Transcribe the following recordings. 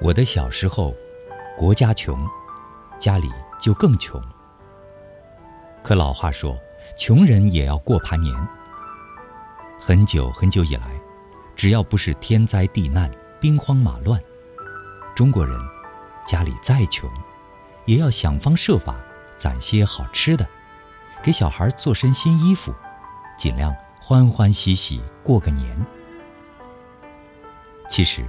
我的小时候国家穷家里就更穷。可老话说穷人也要过盘年很久很久以来只要不是天灾地难兵荒马乱中国人家里再穷也要想方设法攒些好吃的给小孩做身新衣服尽量欢欢喜喜过个年。其实，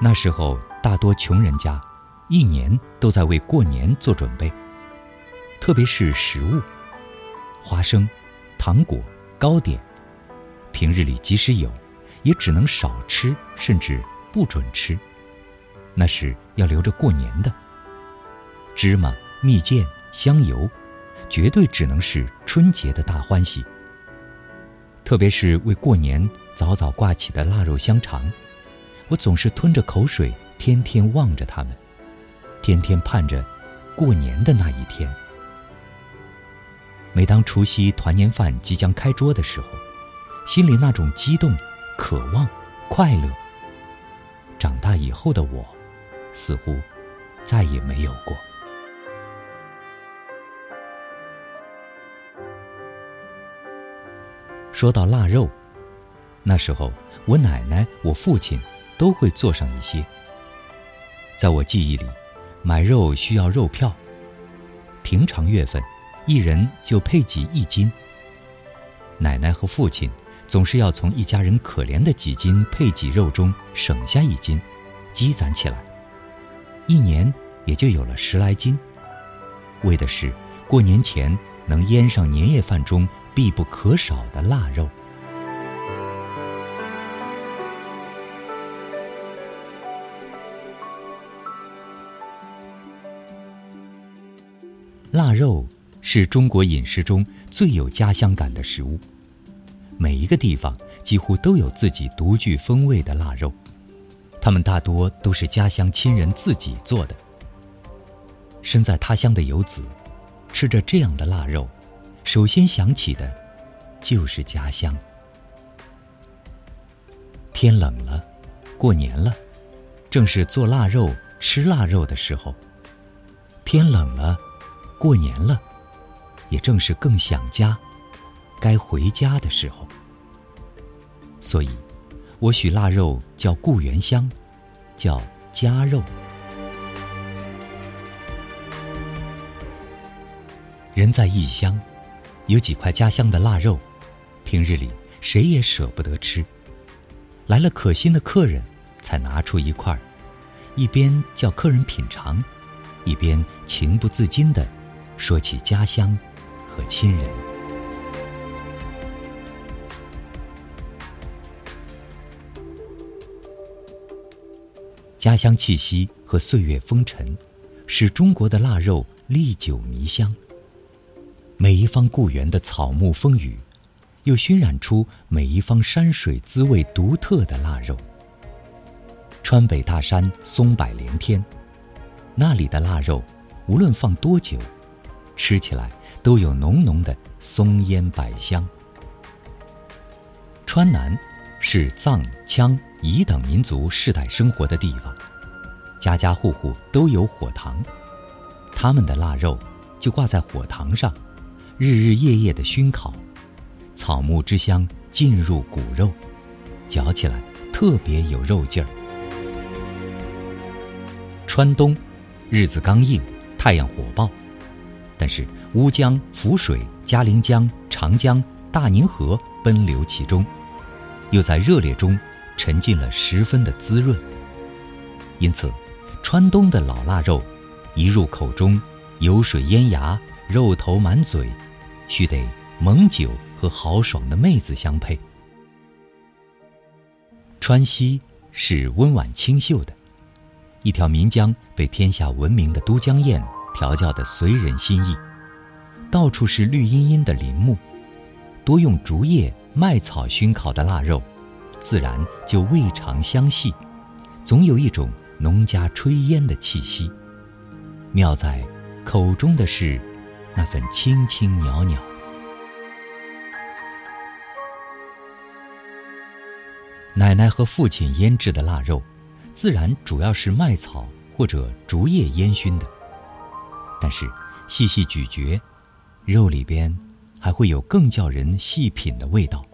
那时候大多穷人家，一年都在为过年做准备。特别是食物，花生、糖果、糕点，平日里即使有，也只能少吃，甚至不准吃。那是要留着过年的。芝麻、蜜饯、香油，绝对只能是春节的大欢喜。特别是为过年早早挂起的腊肉香肠。我总是吞着口水，天天望着他们，天天盼着过年的那一天。每当除夕团年饭即将开桌的时候，心里那种激动、渴望、快乐，长大以后的我，似乎再也没有过。说到腊肉，那时候我奶奶、我父亲。都会做上一些。在我记忆里，买肉需要肉票，平常月份，一人就配给一斤。奶奶和父亲总是要从一家人可怜的几斤配给肉中省下一斤，积攒起来，一年也就有了十来斤，为的是过年前能腌上年夜饭中必不可少的腊肉。腊肉是中国饮食中最有家乡感的食物，每一个地方几乎都有自己独具风味的腊肉，它们大多都是家乡亲人自己做的。身在他乡的游子，吃着这样的腊肉，首先想起的，就是家乡。天冷了，过年了，正是做腊肉、吃腊肉的时候。天冷了。过年了，也正是更想家、该回家的时候。所以，我许腊肉叫故园香，叫家肉。人在异乡，有几块家乡的腊肉，平日里谁也舍不得吃，来了可心的客人，才拿出一块，一边叫客人品尝，一边情不自禁的。说起家乡和亲人，家乡气息和岁月风尘，使中国的腊肉历久弥香。每一方故园的草木风雨，又熏染出每一方山水滋味独特的腊肉。川北大山松柏连天，那里的腊肉，无论放多久。吃起来都有浓浓的松烟柏香。川南是藏、羌、彝等民族世代生活的地方，家家户户都有火塘，他们的腊肉就挂在火塘上，日日夜夜的熏烤，草木之香进入骨肉，嚼起来特别有肉劲儿。川东，日子刚硬，太阳火爆。但是乌江、涪水、嘉陵江、长江、大宁河奔流其中，又在热烈中沉浸了十分的滋润。因此，川东的老腊肉，一入口中，油水烟牙，肉头满嘴，须得猛酒和豪爽的妹子相配。川西是温婉清秀的，一条岷江被天下闻名的都江堰。调教的随人心意，到处是绿茵茵的林木，多用竹叶、麦草熏烤的腊肉，自然就味长香细，总有一种农家炊烟的气息。妙在口中的是那份轻轻袅袅。奶奶和父亲腌制的腊肉，自然主要是麦草或者竹叶烟熏的。但是细细咀嚼，肉里边还会有更叫人细品的味道。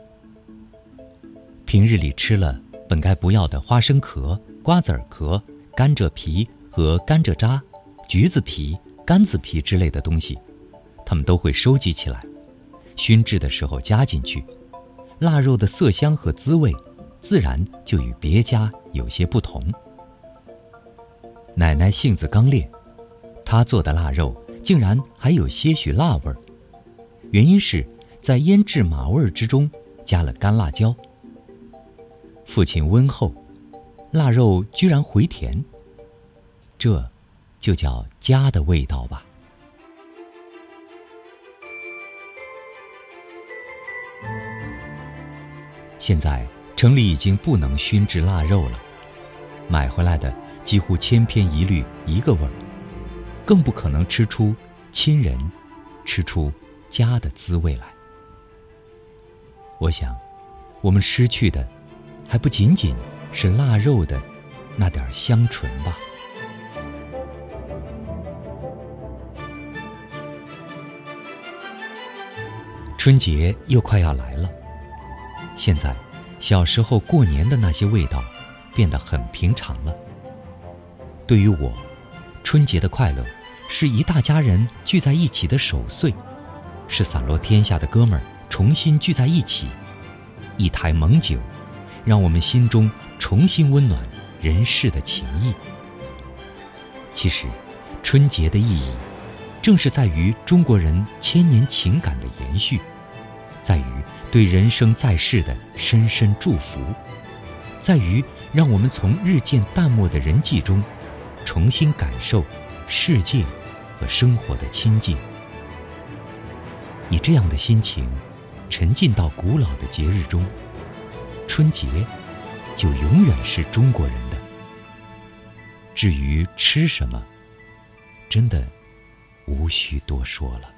平日里吃了本该不要的花生壳、瓜子壳、甘蔗皮和甘蔗渣、橘子皮、柑子皮之类的东西，他们都会收集起来，熏制的时候加进去，腊肉的色香和滋味，自然就与别家有些不同。奶奶性子刚烈，她做的腊肉竟然还有些许辣味儿，原因是在腌制马味儿之中加了干辣椒。父亲温厚，腊肉居然回甜。这，就叫家的味道吧。现在城里已经不能熏制腊肉了，买回来的几乎千篇一律一个味儿，更不可能吃出亲人吃出家的滋味来。我想，我们失去的。还不仅仅是腊肉的那点香醇吧。春节又快要来了，现在小时候过年的那些味道变得很平常了。对于我，春节的快乐是一大家人聚在一起的守岁，是散落天下的哥们儿重新聚在一起，一台猛酒。让我们心中重新温暖人世的情谊。其实，春节的意义，正是在于中国人千年情感的延续，在于对人生在世的深深祝福，在于让我们从日渐淡漠的人际中，重新感受世界和生活的亲近。以这样的心情，沉浸到古老的节日中。春节就永远是中国人的。至于吃什么，真的无需多说了。